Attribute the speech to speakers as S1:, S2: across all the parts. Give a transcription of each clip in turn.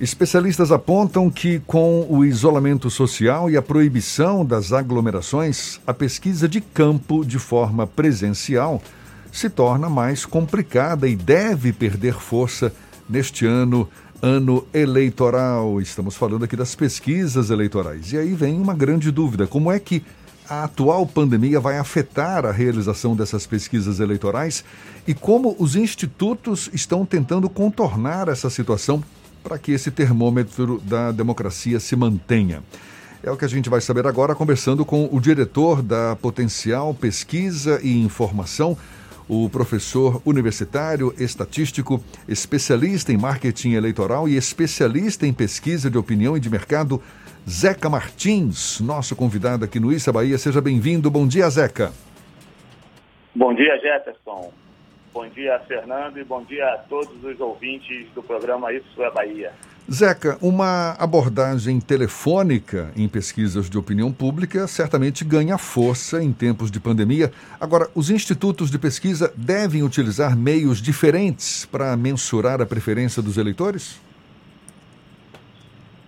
S1: Especialistas apontam que, com o isolamento social e a proibição das aglomerações, a pesquisa de campo de forma presencial se torna mais complicada e deve perder força neste ano, ano eleitoral. Estamos falando aqui das pesquisas eleitorais. E aí vem uma grande dúvida: como é que a atual pandemia vai afetar a realização dessas pesquisas eleitorais e como os institutos estão tentando contornar essa situação para que esse termômetro da democracia se mantenha. É o que a gente vai saber agora, conversando com o diretor da Potencial Pesquisa e Informação, o professor universitário, estatístico, especialista em marketing eleitoral e especialista em pesquisa de opinião e de mercado, Zeca Martins, nosso convidado aqui no Issa Bahia. Seja bem-vindo. Bom dia, Zeca.
S2: Bom dia, Jefferson. Bom dia, Fernando, e bom dia a todos os ouvintes do programa Isso é Bahia.
S1: Zeca, uma abordagem telefônica em pesquisas de opinião pública certamente ganha força em tempos de pandemia. Agora, os institutos de pesquisa devem utilizar meios diferentes para mensurar a preferência dos eleitores?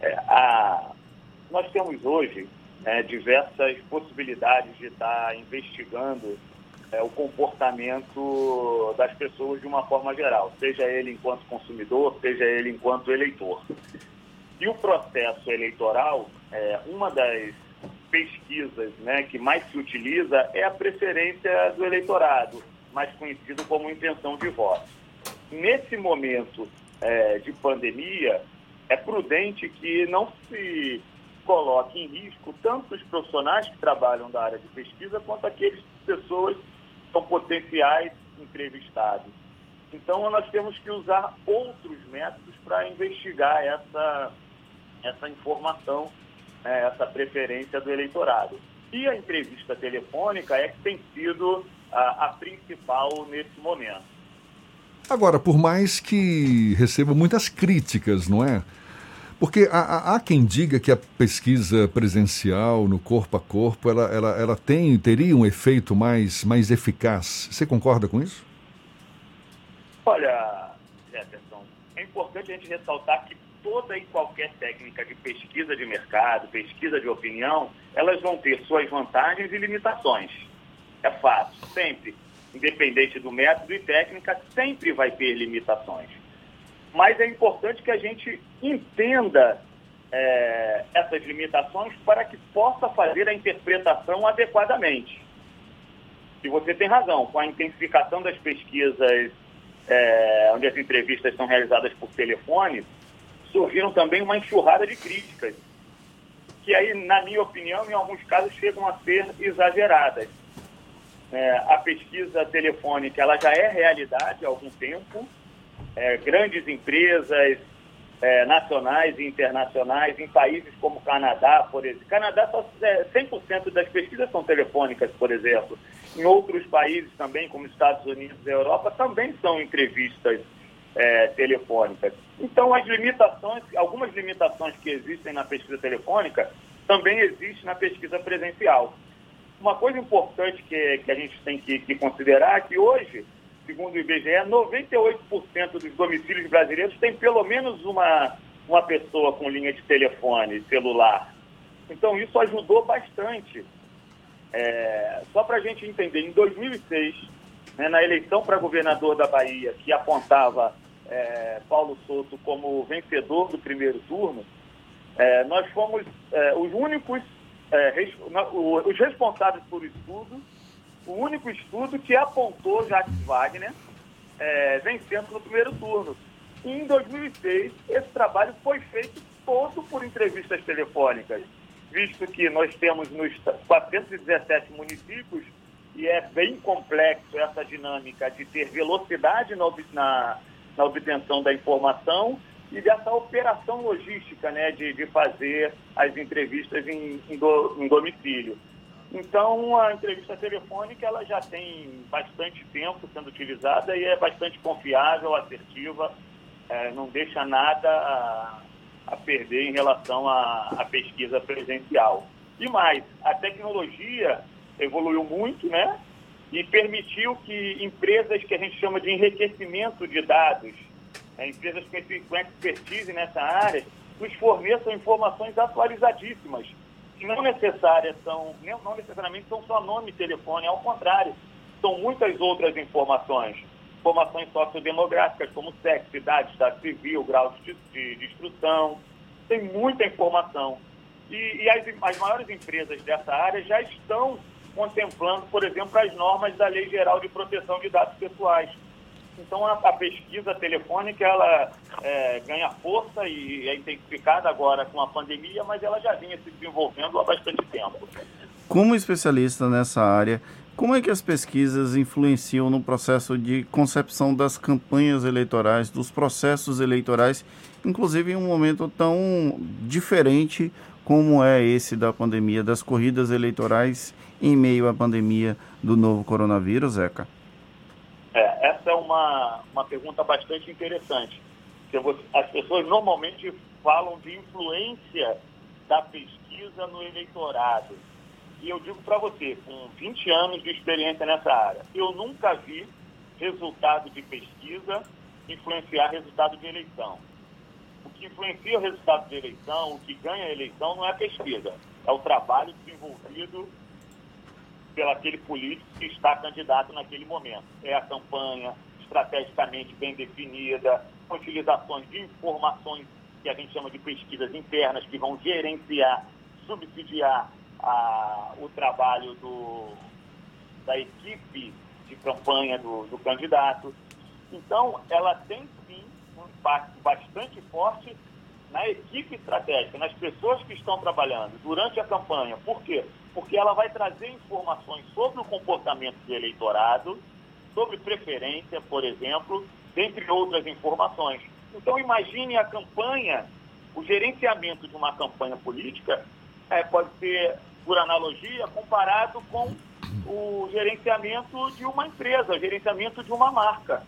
S2: É, a... Nós temos hoje é, diversas possibilidades de estar investigando é, o comportamento das pessoas de uma forma geral, seja ele enquanto consumidor, seja ele enquanto eleitor. E o processo eleitoral, é, uma das pesquisas né, que mais se utiliza é a preferência do eleitorado, mais conhecido como intenção de voto. Nesse momento é, de pandemia, é prudente que não se coloque em risco tanto os profissionais que trabalham da área de pesquisa quanto aqueles pessoas são potenciais entrevistados. Então, nós temos que usar outros métodos para investigar essa, essa informação, né, essa preferência do eleitorado. E a entrevista telefônica é que tem sido a, a principal nesse momento.
S1: Agora, por mais que receba muitas críticas, não é? Porque há, há, quem diga que a pesquisa presencial, no corpo a corpo, ela, ela, ela tem, teria um efeito mais, mais eficaz. Você concorda com isso?
S2: Olha, Jefferson, é importante a gente ressaltar que toda e qualquer técnica de pesquisa de mercado, pesquisa de opinião, elas vão ter suas vantagens e limitações. É fato, sempre. Independente do método e técnica, sempre vai ter limitações mas é importante que a gente entenda é, essas limitações para que possa fazer a interpretação adequadamente. E você tem razão, com a intensificação das pesquisas, é, onde as entrevistas são realizadas por telefone, surgiram também uma enxurrada de críticas, que aí, na minha opinião, em alguns casos chegam a ser exageradas. É, a pesquisa telefônica ela já é realidade há algum tempo, é, grandes empresas é, nacionais e internacionais em países como Canadá, por exemplo. Canadá, só, é, 100% das pesquisas são telefônicas, por exemplo. Em outros países também, como Estados Unidos e Europa, também são entrevistas é, telefônicas. Então, as limitações, algumas limitações que existem na pesquisa telefônica, também existem na pesquisa presencial. Uma coisa importante que, que a gente tem que, que considerar é que hoje segundo o IBGE, 98% dos domicílios brasileiros têm pelo menos uma, uma pessoa com linha de telefone celular. Então, isso ajudou bastante. É, só para a gente entender, em 2006, né, na eleição para governador da Bahia, que apontava é, Paulo Souto como vencedor do primeiro turno, é, nós fomos é, os únicos, é, res, os responsáveis por estudo o único estudo que apontou Jacques Wagner é, vencendo no primeiro turno. E em 2006, esse trabalho foi feito todo por entrevistas telefônicas, visto que nós temos nos 417 municípios e é bem complexo essa dinâmica de ter velocidade na, na, na obtenção da informação e dessa operação logística né, de, de fazer as entrevistas em, em, do, em domicílio. Então, a entrevista telefônica ela já tem bastante tempo sendo utilizada e é bastante confiável, assertiva, é, não deixa nada a, a perder em relação à, pesquisa presencial. E mais, a tecnologia evoluiu muito, né? E permitiu que empresas que a gente chama de enriquecimento de dados é, empresas com expertise nessa área, nos forneçam informações atualizadíssimas, que não, necessárias são, não necessariamente são só nome e telefone, ao contrário, são muitas outras informações. Informações sociodemográficas, como sexo, idade, estado civil, grau de, de, de instrução, tem muita informação. E, e as, as maiores empresas dessa área já estão contemplando, por exemplo, as normas da Lei Geral de Proteção de Dados Pessoais. Então, a, a pesquisa telefônica, ela é, ganha força e é intensificada agora com a pandemia, mas ela já vinha se desenvolvendo há bastante tempo.
S3: Como especialista nessa área, como é que as pesquisas influenciam no processo de concepção das campanhas eleitorais, dos processos eleitorais, inclusive em um momento tão diferente como é esse da pandemia, das corridas eleitorais em meio à pandemia do novo coronavírus, Zeca?
S2: Uma, uma pergunta bastante interessante. As pessoas normalmente falam de influência da pesquisa no eleitorado. E eu digo para você, com 20 anos de experiência nessa área, eu nunca vi resultado de pesquisa influenciar resultado de eleição. O que influencia o resultado de eleição, o que ganha a eleição, não é a pesquisa, é o trabalho desenvolvido pelo aquele político que está candidato naquele momento. É a campanha estrategicamente bem definida, com utilizações de informações que a gente chama de pesquisas internas, que vão gerenciar, subsidiar a, o trabalho do, da equipe de campanha do, do candidato. Então, ela tem sim um impacto bastante forte na equipe estratégica, nas pessoas que estão trabalhando durante a campanha. Por quê? Porque ela vai trazer informações sobre o comportamento do eleitorado, sobre preferência, por exemplo, dentre outras informações. Então, imagine a campanha, o gerenciamento de uma campanha política é, pode ser, por analogia, comparado com o gerenciamento de uma empresa, o gerenciamento de uma marca.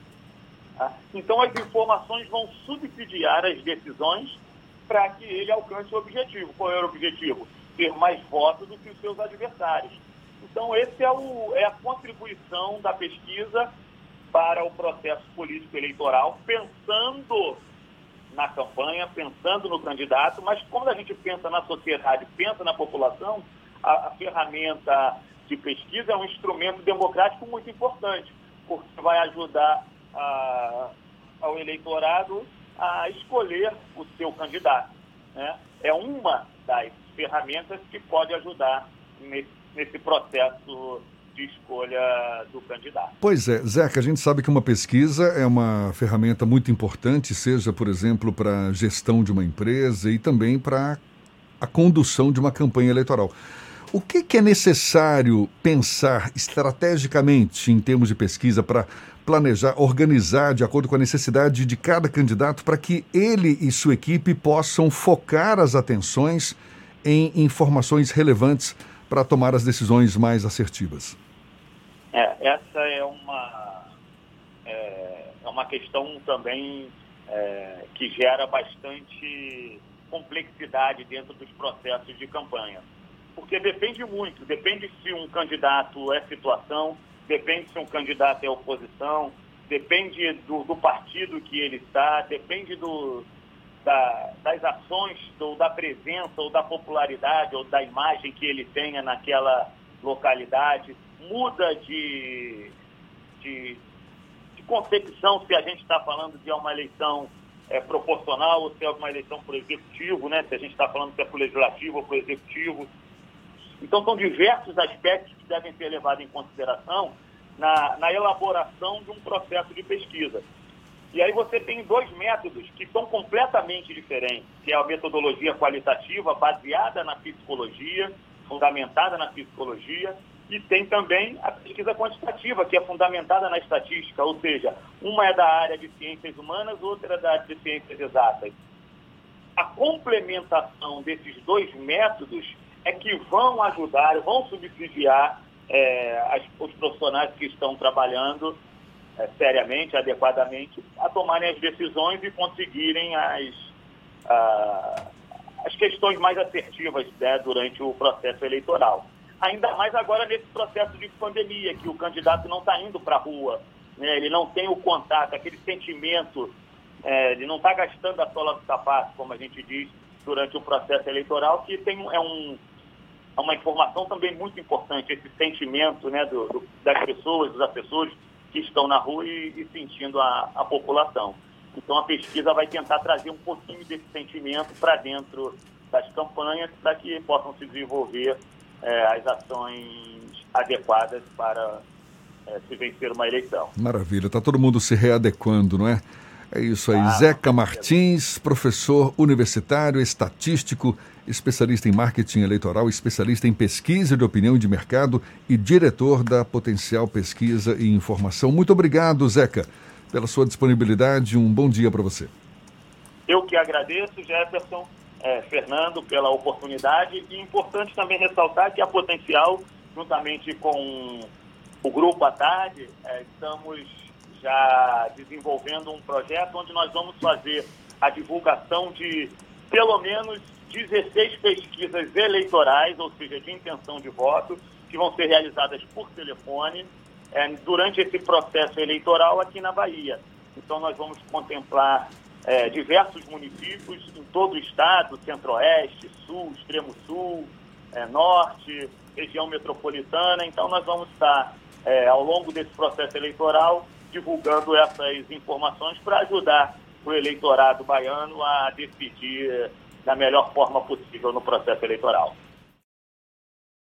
S2: Tá? Então, as informações vão subsidiar as decisões para que ele alcance o objetivo. Qual era o objetivo? Ter mais votos do que os seus adversários. Então, esse é, o, é a contribuição da pesquisa para o processo político eleitoral, pensando na campanha, pensando no candidato, mas quando a gente pensa na sociedade, pensa na população, a, a ferramenta de pesquisa é um instrumento democrático muito importante, porque vai ajudar a, ao eleitorado a escolher o seu candidato. Né? É uma das ferramentas que pode ajudar nesse, nesse processo de escolha do candidato.
S1: Pois é, Zeca, a gente sabe que uma pesquisa é uma ferramenta muito importante, seja, por exemplo, para a gestão de uma empresa e também para a condução de uma campanha eleitoral. O que, que é necessário pensar estrategicamente em termos de pesquisa para planejar, organizar de acordo com a necessidade de cada candidato para que ele e sua equipe possam focar as atenções em informações relevantes para tomar as decisões mais assertivas?
S2: É, essa é uma, é, é uma questão também é, que gera bastante complexidade dentro dos processos de campanha. Porque depende muito, depende se um candidato é situação, depende se um candidato é oposição, depende do, do partido que ele está, depende do, da, das ações, ou da presença, ou da popularidade, ou da imagem que ele tenha naquela localidade, muda de, de, de concepção se a gente está falando de uma eleição é, proporcional ou se é uma eleição por executivo, né? se a gente está falando se é por legislativo ou por executivo. Então, são diversos aspectos que devem ser levados em consideração na, na elaboração de um processo de pesquisa. E aí você tem dois métodos que são completamente diferentes, que é a metodologia qualitativa baseada na psicologia, fundamentada na psicologia, e tem também a pesquisa quantitativa, que é fundamentada na estatística, ou seja, uma é da área de ciências humanas, outra é da área de ciências exatas. A complementação desses dois métodos é que vão ajudar, vão subsidiar é, as, os profissionais que estão trabalhando é, seriamente, adequadamente, a tomarem as decisões e conseguirem as, a, as questões mais assertivas né, durante o processo eleitoral. Ainda mais agora nesse processo de pandemia, que o candidato não está indo para a rua, né, ele não tem o contato, aquele sentimento é, de não estar tá gastando a sola do sapato, como a gente diz, durante o processo eleitoral, que tem, é, um, é uma informação também muito importante, esse sentimento né, do, do, das pessoas, dos assessores que estão na rua e, e sentindo a, a população. Então a pesquisa vai tentar trazer um pouquinho desse sentimento para dentro das campanhas para que possam se desenvolver é, as ações adequadas para é, se vencer uma eleição.
S1: Maravilha, está todo mundo se readequando, não é? É isso aí. Ah, Zeca Martins, professor universitário, estatístico, especialista em marketing eleitoral, especialista em pesquisa de opinião e de mercado e diretor da Potencial Pesquisa e Informação. Muito obrigado, Zeca, pela sua disponibilidade. Um bom dia para você.
S2: Eu que agradeço, Jefferson, é, Fernando, pela oportunidade. E importante também ressaltar que a Potencial, juntamente com o Grupo à Tarde, é, estamos já desenvolvendo um projeto onde nós vamos fazer a divulgação de pelo menos 16 pesquisas eleitorais, ou seja, de intenção de voto, que vão ser realizadas por telefone é, durante esse processo eleitoral aqui na Bahia. Então, nós vamos contemplar é, diversos municípios em todo o estado, centro-oeste, sul, extremo sul, é, norte, região metropolitana. Então, nós vamos estar, é, ao longo desse processo eleitoral, divulgando essas informações para ajudar o eleitorado baiano a decidir da melhor forma possível no processo eleitoral.